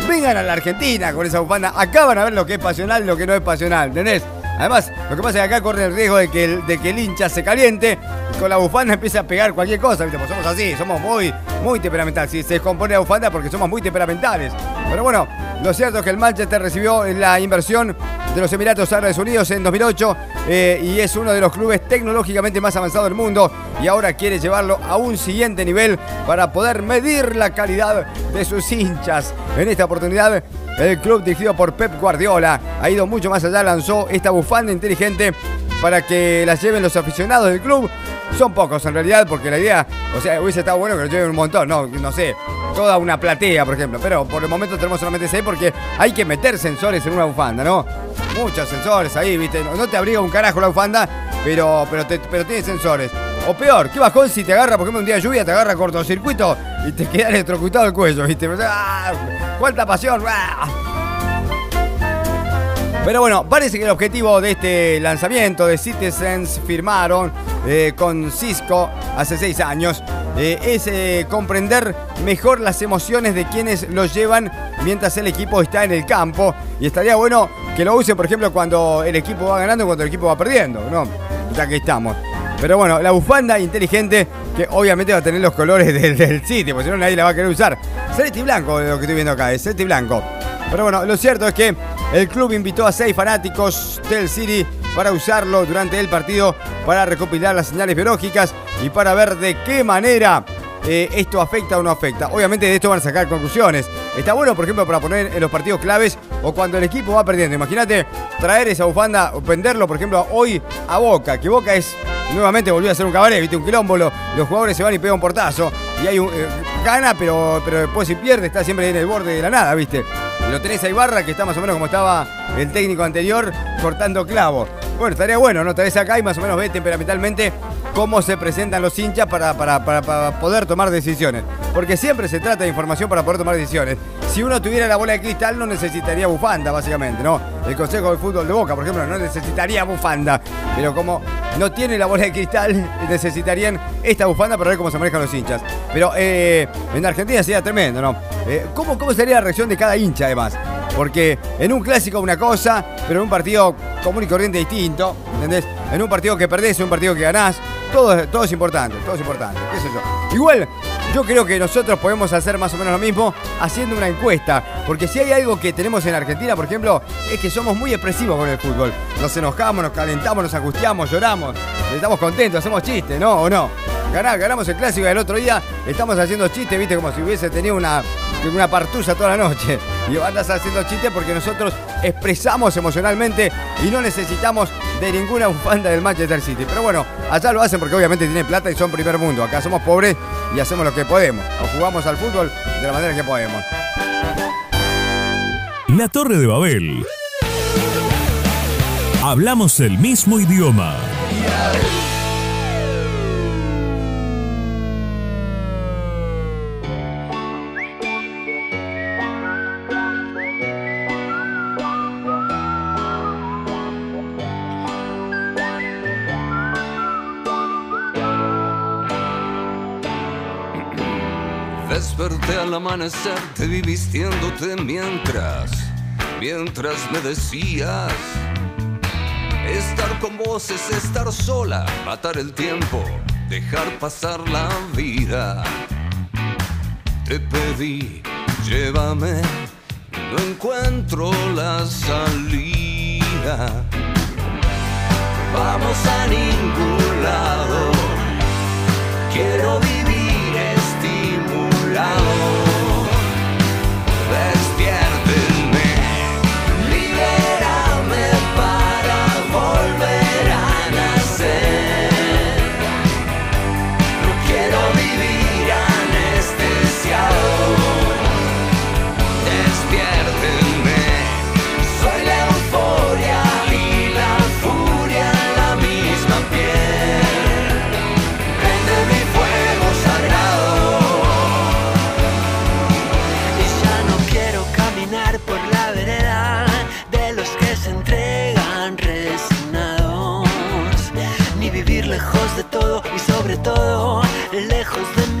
vengan a la Argentina con esa bufanda. Acá van a ver lo que es pasional lo que no es pasional, ¿entendés? Además, lo que pasa es que acá corre el riesgo de que el, hincha se caliente y con la bufanda empiece a pegar cualquier cosa, ¿viste? Pues somos así, somos muy, muy temperamentales. Si se descompone la bufanda porque somos muy temperamentales. Pero bueno, lo cierto es que el Manchester recibió la inversión de los Emiratos Árabes Unidos en 2008 eh, y es uno de los clubes tecnológicamente más avanzados del mundo y ahora quiere llevarlo a un siguiente nivel para poder medir la calidad de sus hinchas. En esta oportunidad el club dirigido por Pep Guardiola ha ido mucho más allá, lanzó esta bufanda inteligente para que la lleven los aficionados del club. Son pocos en realidad, porque la idea, o sea, hubiese estado bueno que lo lleven un montón, no, no sé, toda una platea, por ejemplo. Pero por el momento tenemos solamente 6 porque hay que meter sensores en una bufanda, ¿no? Muchos sensores ahí, ¿viste? No, no te abriga un carajo la bufanda, pero, pero, te- pero tiene sensores. O peor, ¿qué bajón si te agarra, por ejemplo, un día de lluvia, te agarra cortocircuito y te queda electrocutado el cuello, ¿viste? ¡ah! ¡Cuánta pasión! ¡Ah! Pero bueno, parece que el objetivo de este lanzamiento de Citizens firmaron eh, con Cisco hace seis años eh, es eh, comprender mejor las emociones de quienes lo llevan mientras el equipo está en el campo. Y estaría bueno que lo usen, por ejemplo, cuando el equipo va ganando y cuando el equipo va perdiendo, ¿no? Ya que estamos. Pero bueno, la bufanda inteligente que obviamente va a tener los colores del, del sitio, porque si no nadie la va a querer usar. Celeste y blanco, lo que estoy viendo acá, es celeste y blanco. Pero bueno, lo cierto es que el club invitó a seis fanáticos del City para usarlo durante el partido para recopilar las señales biológicas y para ver de qué manera eh, esto afecta o no afecta. Obviamente de esto van a sacar conclusiones. Está bueno, por ejemplo, para poner en los partidos claves o cuando el equipo va perdiendo. Imagínate traer esa bufanda venderlo, por ejemplo, hoy a Boca, que Boca es nuevamente volvió a ser un cabaret, viste, un quilombo, lo- los jugadores se van y pegan un portazo y hay un eh, gana, pero, pero después si pierde está siempre en el borde de la nada, viste. Lo tenés a Ibarra, que está más o menos como estaba el técnico anterior, cortando clavo. Bueno, estaría bueno, ¿no? Traes acá y más o menos ve temperamentalmente cómo se presentan los hinchas para, para, para- para poder tomar decisiones. Porque siempre se trata de información para poder tomar decisiones. Si uno tuviera la bola de cristal no necesitaría bufanda, básicamente, ¿no? El Consejo de Fútbol de Boca, por ejemplo, no necesitaría bufanda. Pero como no tiene la bola de cristal, necesitarían esta bufanda para ver cómo se manejan los hinchas. Pero eh, en Argentina sería tremendo, ¿no? Eh, ¿cómo, ¿Cómo sería la reacción de cada hincha, además? Porque en un clásico una cosa, pero en un partido común y corriente distinto, ¿entendés? En un partido que perdés, en un partido que ganás, todo, todo es importante, todo es importante, qué sé yo. Igual, yo creo que nosotros podemos hacer más o menos lo mismo haciendo una encuesta, porque si hay algo que tenemos en Argentina, por ejemplo, es que somos muy expresivos con el fútbol. Nos enojamos, nos calentamos, nos angustiamos, lloramos, estamos contentos, hacemos chistes, ¿no? ¿O no? Ganamos el clásico y el otro día estamos haciendo chistes, viste, como si hubiese tenido una, una partusa toda la noche. Y andas haciendo chistes porque nosotros expresamos emocionalmente y no necesitamos de ninguna bufanda del Manchester City. Pero bueno, allá lo hacen porque obviamente tienen plata y son primer mundo. Acá somos pobres y hacemos lo que podemos. O jugamos al fútbol de la manera que podemos. La Torre de Babel. Hablamos el mismo idioma. Desperté al amanecer, te vi vistiéndote mientras, mientras me decías, estar con vos es estar sola, matar el tiempo, dejar pasar la vida. Te pedí, llévame, no encuentro la salida. Vamos a ningún lado, quiero vivir estimulado. Despiértenme, lejos de todo y sobre todo lejos de mí.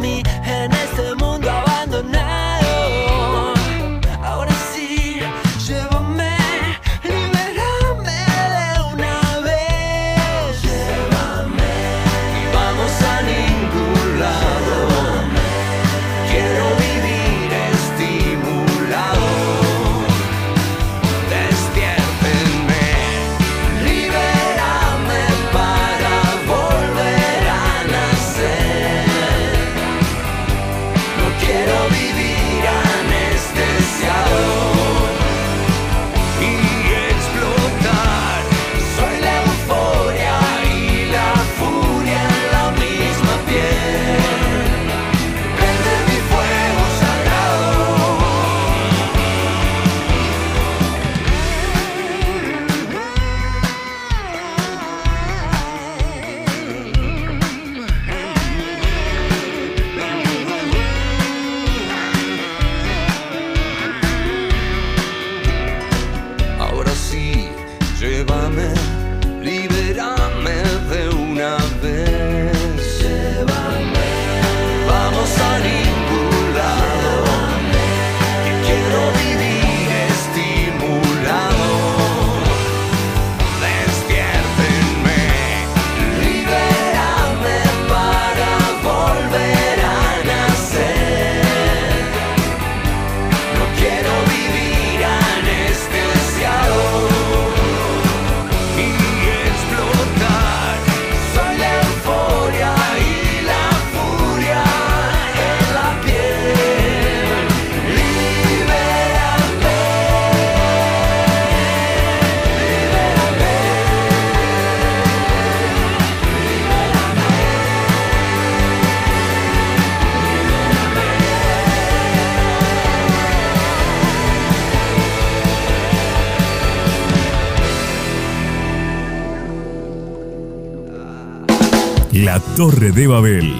Torre de Babel.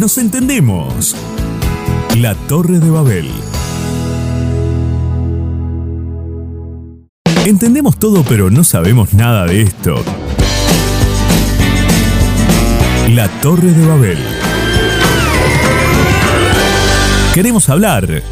Nos entendemos. La Torre de Babel. Entendemos todo pero no sabemos nada de esto. La Torre de Babel. Queremos hablar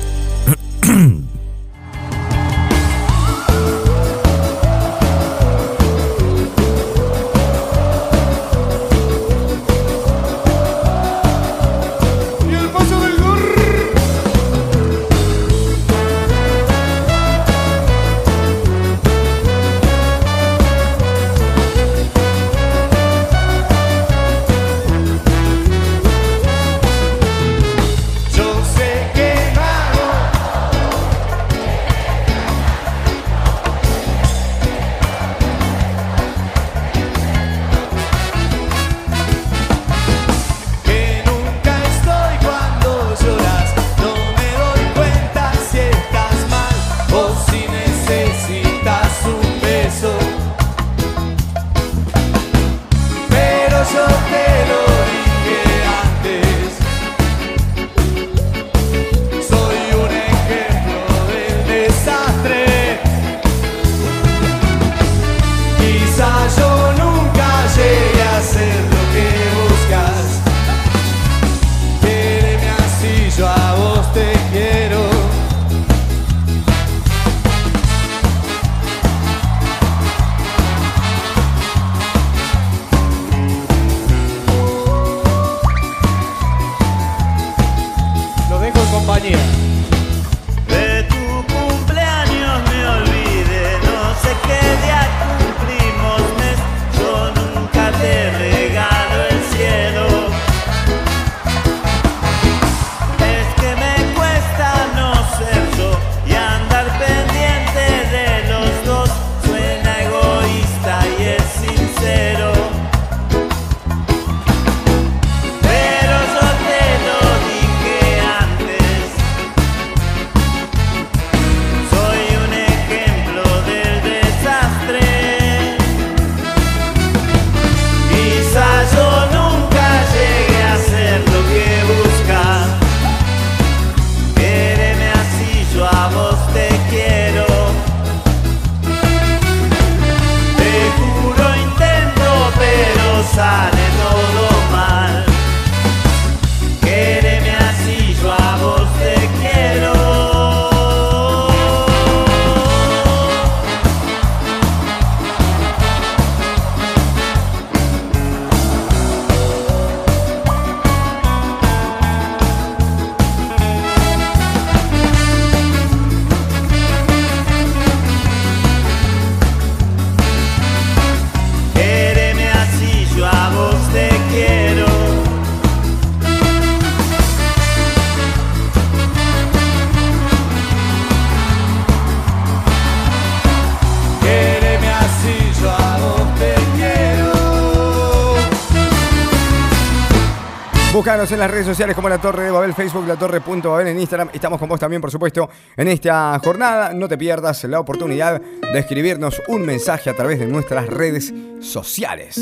Búscanos en las redes sociales como La Torre de Babel, Facebook, La Torre.babel en Instagram. Estamos con vos también, por supuesto, en esta jornada. No te pierdas la oportunidad de escribirnos un mensaje a través de nuestras redes sociales.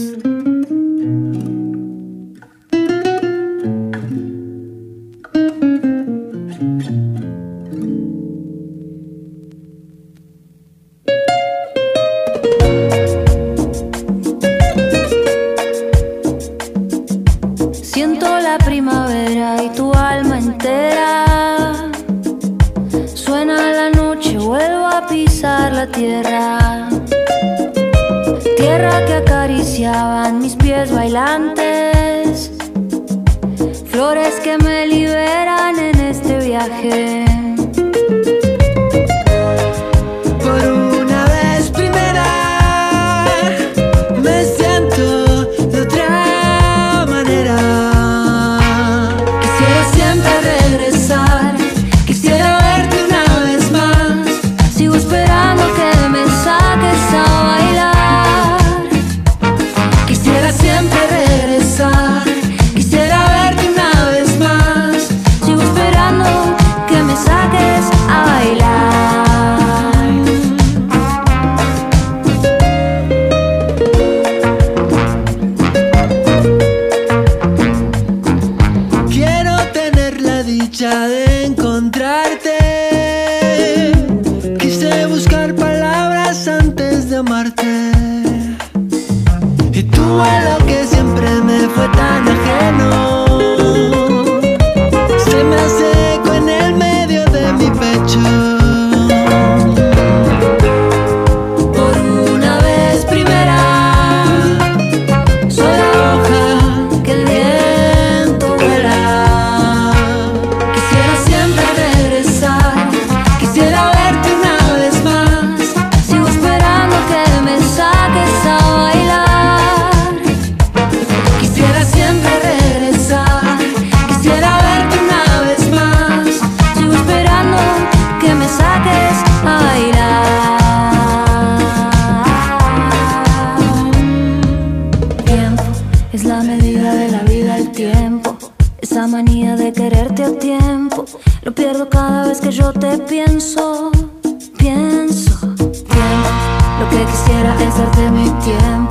Tierra. Tierra que acariciaban mis pies bailantes. Flores que me liberan en este viaje. Darte mi tiempo.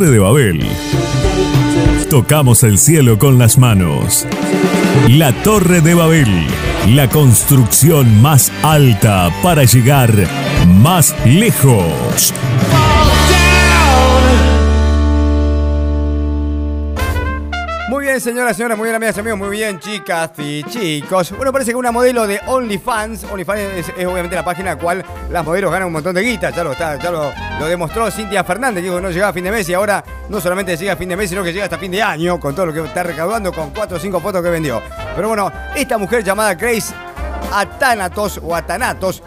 Torre de Babel. Tocamos el cielo con las manos. La Torre de Babel. La construcción más alta para llegar más lejos. Muy bien, señoras, señoras, muy bien, amigas, amigos, muy bien, chicas y chicos. Bueno, parece que una modelo de OnlyFans, OnlyFans es, obviamente la página a la cual las modelos ganan un montón de guita, ya lo está, ya lo, lo demostró Cintia Fernández, dijo que no llegaba a fin de mes y ahora no solamente llega a fin de mes, sino que llega hasta fin de año con todo lo que está recaudando con 4 o 5 fotos que vendió. Pero bueno, esta mujer llamada Grace Atanatos o Atanatos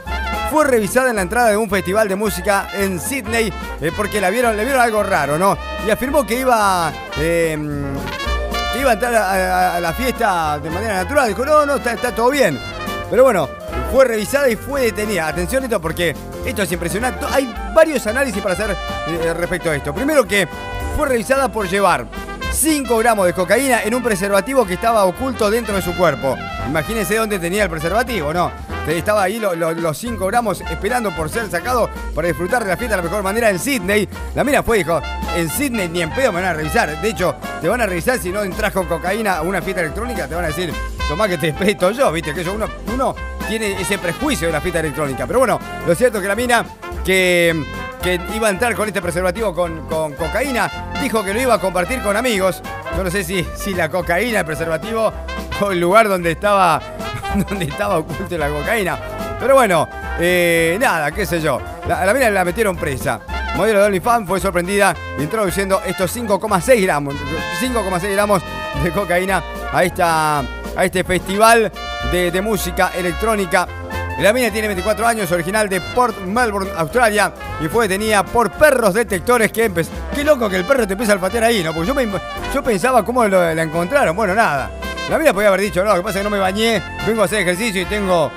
fue revisada en la entrada de un festival de música en Sydney eh, porque la vieron, le vieron algo raro, ¿no? Y afirmó que iba que iba a entrar a, la fiesta de manera natural. Dijo, no, no, está, está todo bien. Pero bueno, fue revisada y fue detenida. Atención esto porque esto es impresionante. Hay varios análisis para hacer eh, respecto a esto. Primero que fue revisada por llevar 5 gramos de cocaína en un preservativo que estaba oculto dentro de su cuerpo. Imagínense dónde tenía el preservativo, ¿no? Estaba ahí lo- lo- los 5 gramos esperando por ser sacado para disfrutar de la fiesta de la mejor manera en Sydney. La mina fue dijo, en Sydney ni en pedo me van a revisar. De hecho, te van a revisar si no entras con cocaína a una fiesta electrónica, te van a decir, tomá que te despeto yo, viste, que uno, uno tiene ese prejuicio de la fiesta electrónica. Pero bueno, lo cierto es que la mina que, iba a entrar con este preservativo con, cocaína, dijo que lo iba a compartir con amigos. Yo no sé si, si la cocaína, el preservativo o el lugar donde estaba, donde estaba oculto la cocaína. Pero bueno, eh, nada, qué sé yo. La, la mina la metieron presa. Modelo de OnlyFans fue sorprendida introduciendo estos 5,6 gramos, 5,6 gramos de cocaína a, esta, a este festival de, de música electrónica. La mina tiene 24 años, original de Port Melbourne, Australia, y fue detenida por perros detectores que empezó. Qué loco que el perro te empieza a olfatear ahí, ¿no? Porque yo, me- yo pensaba cómo lo- la encontraron. Bueno, nada. La mina podía haber dicho, no, lo que pasa es que no me bañé, vengo a hacer ejercicio y tengo,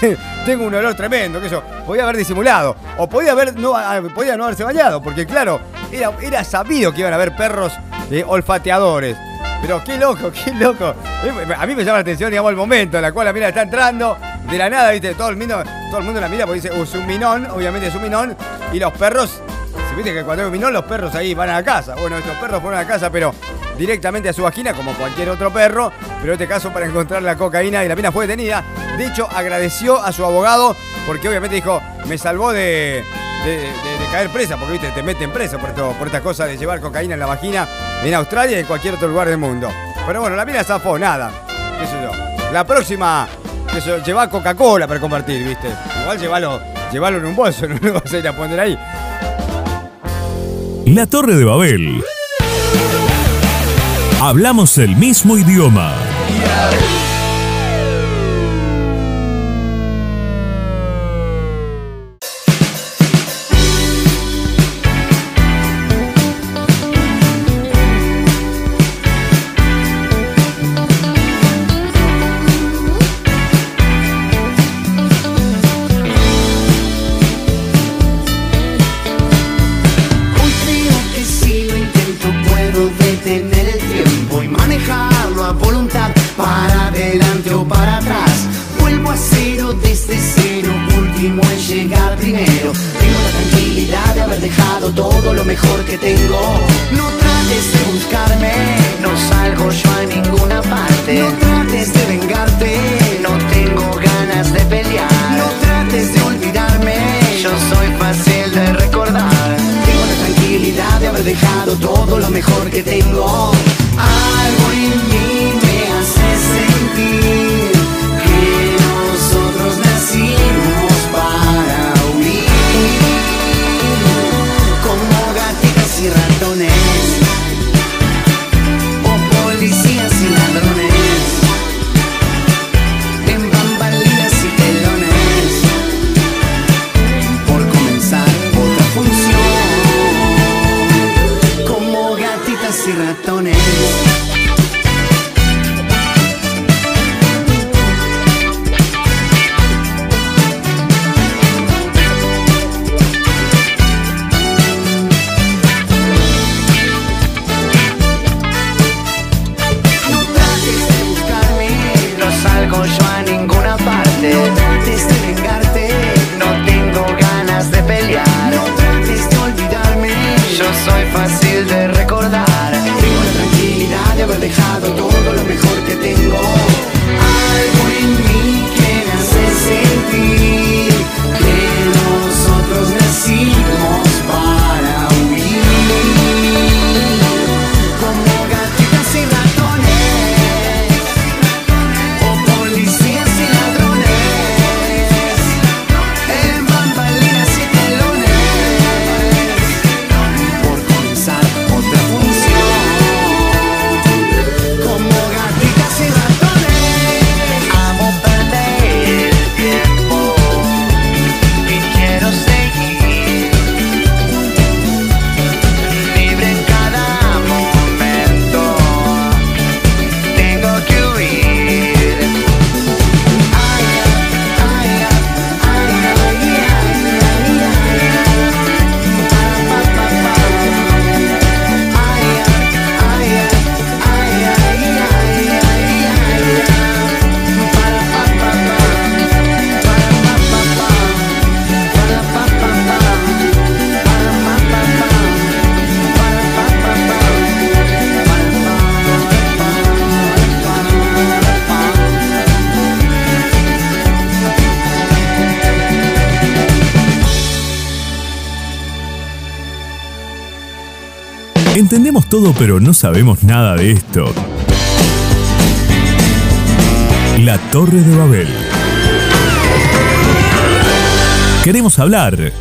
tengo un olor tremendo, que eso. Podía haber disimulado. O podía haber no, podía no haberse bañado, porque claro, era, era sabido que iban a haber perros eh, olfateadores. Pero qué loco, qué loco. Eh, A mí me llama la atención, digamos, el momento en el cual la mina está entrando de la nada, ¿viste? Todo el mundo, todo el mundo la mira porque dice, uh, es un minón, obviamente es un minón. Y los perros, si viste que cuando hay un minón, los perros ahí van a la casa. Bueno, estos perros fueron a la casa, pero directamente a su vagina, como cualquier otro perro. Pero en este caso para encontrar la cocaína y la mina fue detenida. De hecho, agradeció a su abogado porque obviamente dijo, me salvó de, de, caer presa, porque viste, te meten presa por, esto, por esta cosa de llevar cocaína en la vagina en Australia y en cualquier otro lugar del mundo. Pero bueno, la mina zafó, nada. Qué yo. La próxima, qué sé yo, lleva Coca-Cola para compartir, viste. Igual llevalo, llevalo en un bolso, no lo vas a ir a poner ahí. La Torre de Babel. Hablamos el mismo idioma. No trates de buscarme, no salgo yo a ninguna parte. No trates de vengarte, no tengo ganas de pelear. No trates de olvidarme, yo soy fácil de recordar. Tengo la tranquilidad de haber dejado todo lo mejor que tengo. Pero no sabemos nada de esto. La Torre de Babel. Queremos hablar